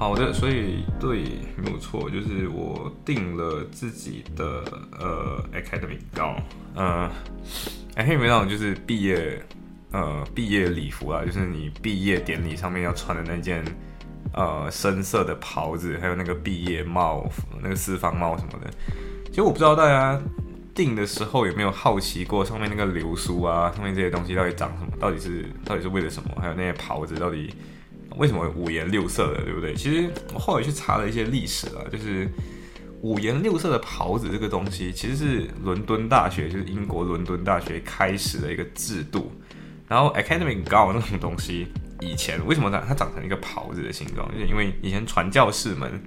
好的，所以对，没有错，就是我定了自己的呃 academy 高，呃，academy 高就是毕业呃毕业礼服啊，就是你毕业典礼上面要穿的那件呃深色的袍子，还有那个毕业帽、那个四方帽什么的。其实我不知道大家定的时候有没有好奇过，上面那个流苏啊，上面这些东西到底长什么，到底是到底是为了什么，还有那些袍子到底。为什么五颜六色的，对不对？其实我后来去查了一些历史啊，就是五颜六色的袍子这个东西，其实是伦敦大学，就是英国伦敦大学开始的一个制度。然后 academic gown 那种东西，以前为什么长它长成一个袍子的形状？就是因为以前传教士们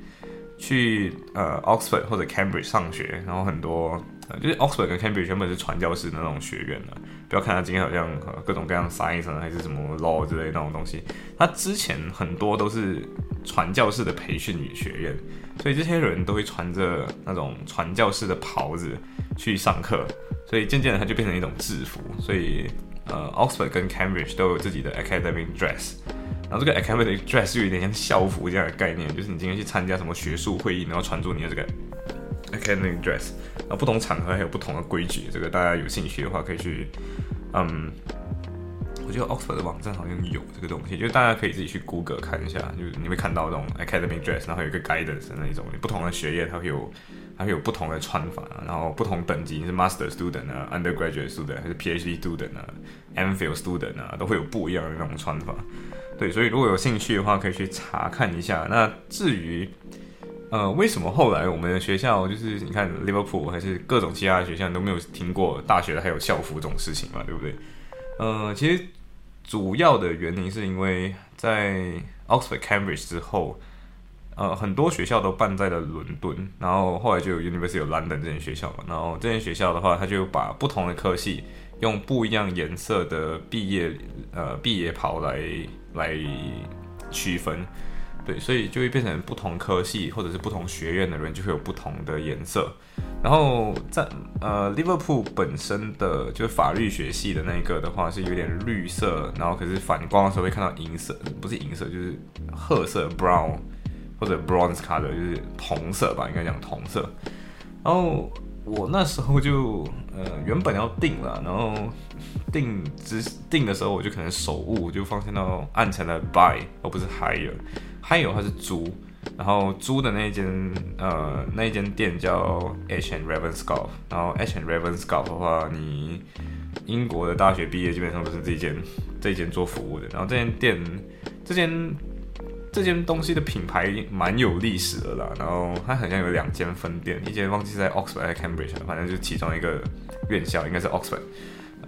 去呃 Oxford 或者 Cambridge 上学，然后很多。就是 Oxford 跟 Cambridge 原本是传教士那种学院的，不要看他今天好像呃各种各样 science 还是什么 law 之类那种东西，他之前很多都是传教士的培训学院，所以这些人都会穿着那种传教士的袍子去上课，所以渐渐的它就变成一种制服，所以呃 Oxford 跟 Cambridge 都有自己的 academic dress，然后这个 academic dress 就有点像校服这样的概念，就是你今天去参加什么学术会议，然后穿着你的这个。academic dress，然后不同场合还有不同的规矩，这个大家有兴趣的话可以去，嗯，我觉得 Oxford 的网站好像有这个东西，就是大家可以自己去 Google 看一下，就是你会看到这种 academic dress，然后有一个 guidance 的那一种，不同的学业它会有，它会有不同的穿法，然后不同等级你是 master student 啊，undergraduate student 还是 PhD student 啊，MPhil student 啊，都会有不一样的那种穿法。对，所以如果有兴趣的话，可以去查看一下。那至于呃，为什么后来我们的学校就是你看 Liverpool 还是各种其他的学校都没有听过大学还有校服这种事情嘛？对不对？呃，其实主要的原因是因为在 Oxford Cambridge 之后，呃，很多学校都办在了伦敦，然后后来就有 University of London 这间学校嘛。然后这间学校的话，它就把不同的科系用不一样颜色的毕业呃毕业袍来来区分。对，所以就会变成不同科系或者是不同学院的人就会有不同的颜色。然后在呃，Liverpool 本身的就是法律学系的那一个的话是有点绿色，然后可是反光的时候会看到银色，不是银色就是褐色 （brown） 或者 bronze color，就是铜色吧，应该讲铜色。然后我那时候就呃原本要定了，然后定只定的时候我就可能手误，就发现到按成了 buy 而不是 hire。还有它是租，然后租的那间呃那一间店叫 H and Ravenscourt，然后 H and Ravenscourt 的话，你英国的大学毕业基本上都是这间这间做服务的，然后这间店这间这间东西的品牌蛮有历史的啦，然后它好像有两间分店，一间忘记在 Oxford 还是 Cambridge，反正就是其中一个院校应该是 Oxford。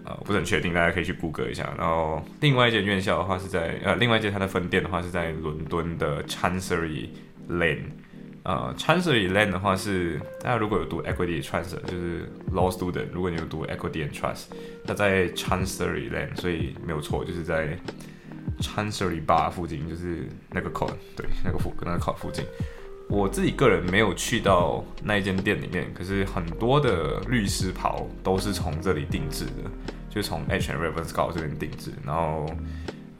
呃，不是很确定，大家可以去谷歌一下。然后另外一间院校的话是在呃，另外一间它的分店的话是在伦敦的 Chancery Lane。呃，Chancery Lane 的话是大家如果有读 Equity Trust，就是 Law Student，如果你有读 Equity and Trust，它在 Chancery Lane，所以没有错，就是在 Chancery Bar 附近，就是那个 Con，，对，那个附那个 Con 附近。我自己个人没有去到那一间店里面，可是很多的律师袍都是从这里定制的，就从 H and Raven Scott 这边定制。然后，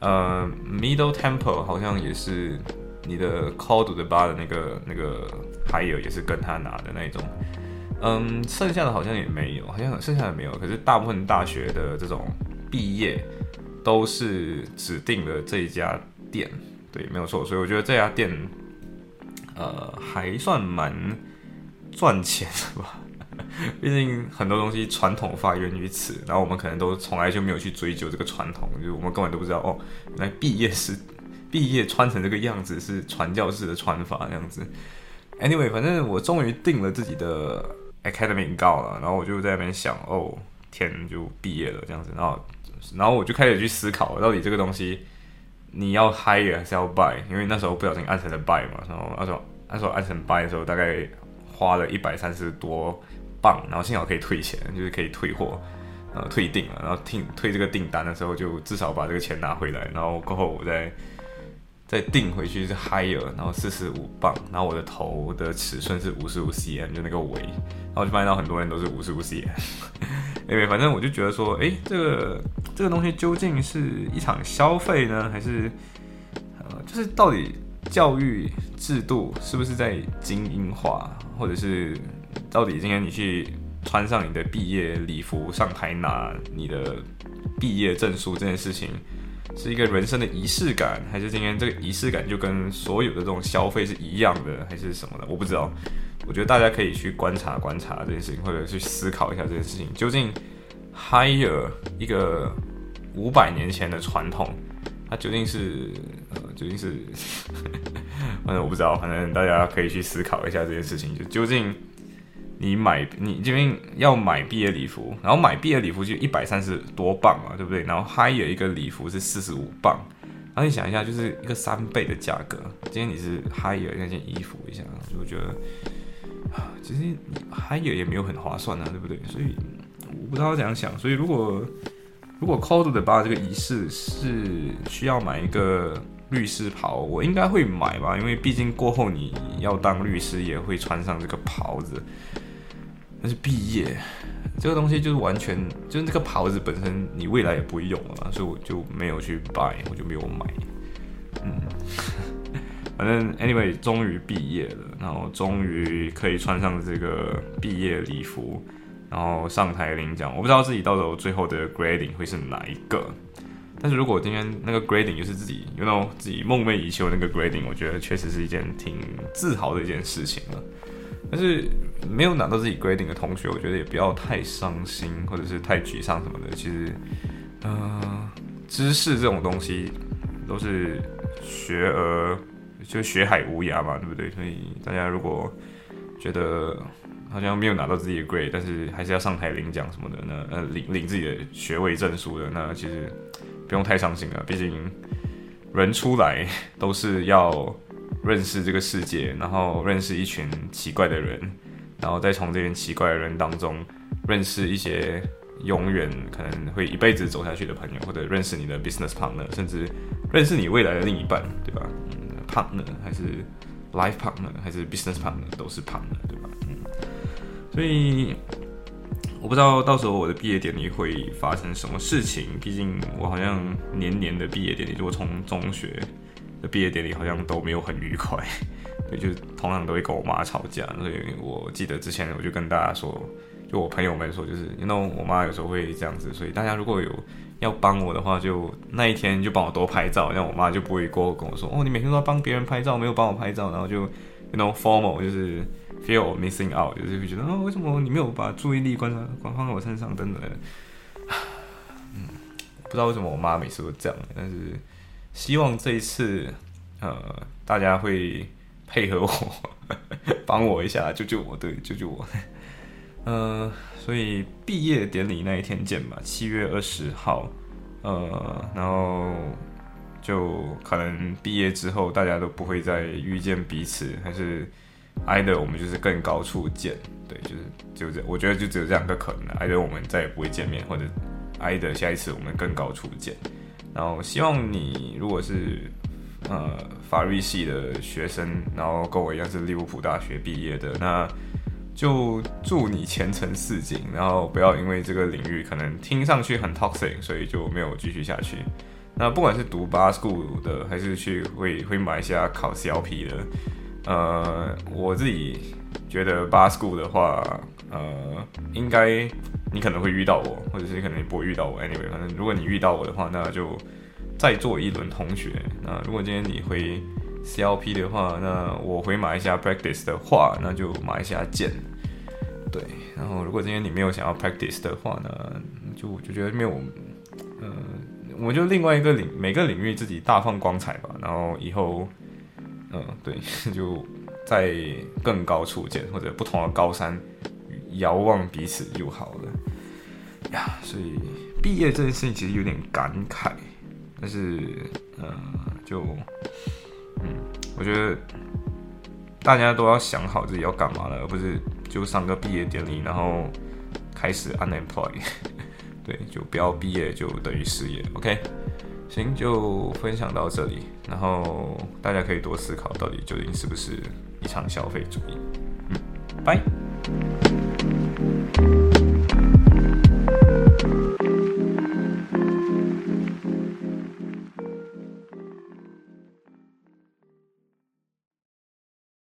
呃，Middle Temple 好像也是你的 Call 的 Bar 的那个那个 Hire 也是跟他拿的那种。嗯，剩下的好像也没有，好像剩下的没有。可是大部分大学的这种毕业都是指定的这一家店，对，没有错。所以我觉得这家店。呃，还算蛮赚钱的吧，毕竟很多东西传统发源于此，然后我们可能都从来就没有去追究这个传统，就是我们根本都不知道哦，原来毕业是毕业穿成这个样子是传教士的穿法这样子。Anyway，反正我终于定了自己的 academy 告了，然后我就在那边想，哦，天，就毕业了这样子，然后然后我就开始去思考，到底这个东西。你要 hire 还是要 buy？因为那时候不小心按成了 buy 嘛，然后那时候那时候按成 buy 的时候，大概花了一百三十多磅，然后幸好可以退钱，就是可以退货，呃，退订了，然后退退这个订单的时候，就至少把这个钱拿回来，然后过后我再再订回去是 higher，然后四十五磅，然后我的头的尺寸是五十五 cm，就那个围，然后就发现到很多人都是五十五 cm，因为反正我就觉得说，哎，这个这个东西究竟是一场消费呢，还是呃，就是到底？教育制度是不是在精英化，或者是到底今天你去穿上你的毕业礼服上台拿你的毕业证书这件事情，是一个人生的仪式感，还是今天这个仪式感就跟所有的这种消费是一样的，还是什么的？我不知道。我觉得大家可以去观察观察这件事情，或者去思考一下这件事情，究竟 hire 一个五百年前的传统。它究竟是呃，究竟是，反正我不知道，反正大家可以去思考一下这件事情。就究竟你买你这边要买毕业礼服，然后买毕业礼服就一百三十多磅嘛，对不对？然后 higher 一个礼服是四十五磅，然后你想一下，就是一个三倍的价格。今天你是 hire 那件衣服一下，就觉得，其实 hire 也没有很划算啊，对不对？所以不知道怎样想。所以如果如果 Cold 的吧这个仪式是需要买一个律师袍，我应该会买吧，因为毕竟过后你要当律师也会穿上这个袍子。但是毕业这个东西就是完全就是这个袍子本身你未来也不会用了嘛，所以我就没有去 buy，我就没有买。嗯，反正 anyway 终于毕业了，然后终于可以穿上这个毕业礼服。然后上台领奖，我不知道自己到时候最后的 grading 会是哪一个。但是如果今天那个 grading 就是自己，you know 自己梦寐以求那个 grading，我觉得确实是一件挺自豪的一件事情了。但是没有拿到自己 grading 的同学，我觉得也不要太伤心或者是太沮丧什么的。其实，呃，知识这种东西都是学而就学海无涯嘛，对不对？所以大家如果觉得，好像没有拿到自己的 grade，但是还是要上台领奖什么的。那呃，领领自己的学位证书的，那其实不用太伤心了。毕竟人出来都是要认识这个世界，然后认识一群奇怪的人，然后再从这群奇怪的人当中认识一些永远可能会一辈子走下去的朋友，或者认识你的 business partner，甚至认识你未来的另一半，对吧？partner 还是 life partner 还是 business partner 都是 partner，对吧？所以我不知道到时候我的毕业典礼会发生什么事情。毕竟我好像年年的毕业典礼，如果从中学的毕业典礼好像都没有很愉快，对，就是通常都会跟我妈吵架。所以我记得之前我就跟大家说，就我朋友们说，就是因为我妈有时候会这样子，所以大家如果有要帮我的话，就那一天就帮我多拍照，这样我妈就不会过跟我说，哦，你每天都要帮别人拍照，没有帮我拍照，然后就 you know formal 就是。Feel missing out，就是会觉得啊，为什么你没有把注意力关在关放在我身上？等等，嗯，不知道为什么我妈每次都这样，但是希望这一次，呃，大家会配合我，帮我一下，救救我，对，救救我。呃，所以毕业典礼那一天见吧，七月二十号，呃，然后就可能毕业之后，大家都不会再遇见彼此，还是。挨的我们就是更高处见，对，就是就这，我觉得就只有这两个可能，挨的我们再也不会见面，或者挨的下一次我们更高处见。然后希望你如果是呃法律系的学生，然后跟我一样是利物浦大学毕业的，那就祝你前程似锦，然后不要因为这个领域可能听上去很 toxic，所以就没有继续下去。那不管是读 bar school 的，还是去会会马来西亚考 CLP 的。呃，我自己觉得八 school 的话，呃，应该你可能会遇到我，或者是可能你不会遇到我。Anyway，反正如果你遇到我的话，那就再做一轮同学。那如果今天你回 CLP 的话，那我回马来西亚 practice 的话，那就马来西亚见。对，然后如果今天你没有想要 practice 的话呢，就我就觉得没有，呃，我就另外一个领每个领域自己大放光彩吧。然后以后。嗯，对，就在更高处见，或者不同的高山遥望彼此就好了呀。所以毕业这件事情其实有点感慨，但是，呃，就，嗯，我觉得大家都要想好自己要干嘛了，而不是就上个毕业典礼，然后开始 unemployed。对，就不要毕业就等于失业。OK，行，就分享到这里，然后大家可以多思考，到底究竟是不是一场消费主义。嗯，拜。